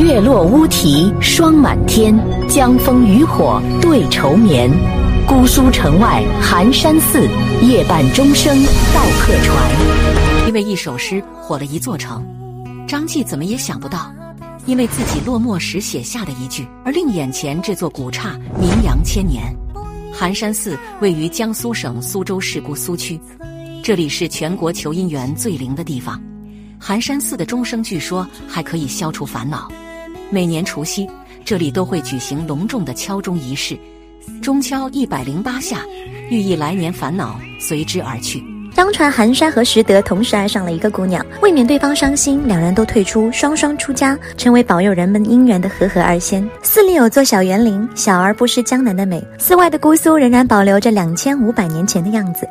月落乌啼霜满天，江枫渔火对愁眠。姑苏城外寒山寺，夜半钟声到客船。因为一首诗火了一座城，张继怎么也想不到，因为自己落寞时写下的一句，而令眼前这座古刹名扬千年。寒山寺位于江苏省苏州市姑苏区，这里是全国求姻缘最灵的地方。寒山寺的钟声据说还可以消除烦恼。每年除夕，这里都会举行隆重的敲钟仪式，钟敲一百零八下，寓意来年烦恼随之而去。相传寒山和拾得同时爱上了一个姑娘，为免对方伤心，两人都退出，双双出家，成为保佑人们姻缘的和合二仙。寺里有座小园林，小而不失江南的美。寺外的姑苏仍然保留着两千五百年前的样子。